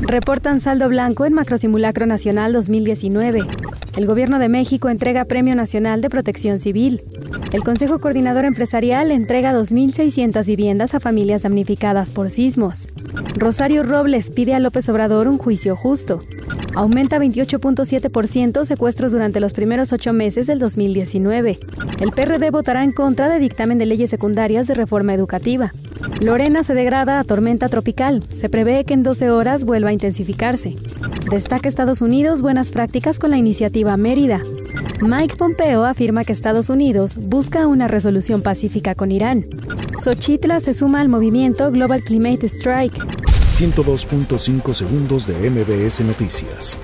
Reportan saldo blanco en Macrosimulacro Nacional 2019. El Gobierno de México entrega Premio Nacional de Protección Civil. El Consejo Coordinador Empresarial entrega 2.600 viviendas a familias damnificadas por sismos. Rosario Robles pide a López Obrador un juicio justo. Aumenta 28.7% secuestros durante los primeros ocho meses del 2019. El PRD votará en contra de dictamen de leyes secundarias de reforma educativa. Lorena se degrada a tormenta tropical. Se prevé que en 12 horas vuelva a intensificarse. Destaca Estados Unidos buenas prácticas con la iniciativa Mérida. Mike Pompeo afirma que Estados Unidos busca una resolución pacífica con Irán. Xochitla se suma al movimiento Global Climate Strike. 102.5 segundos de MBS Noticias.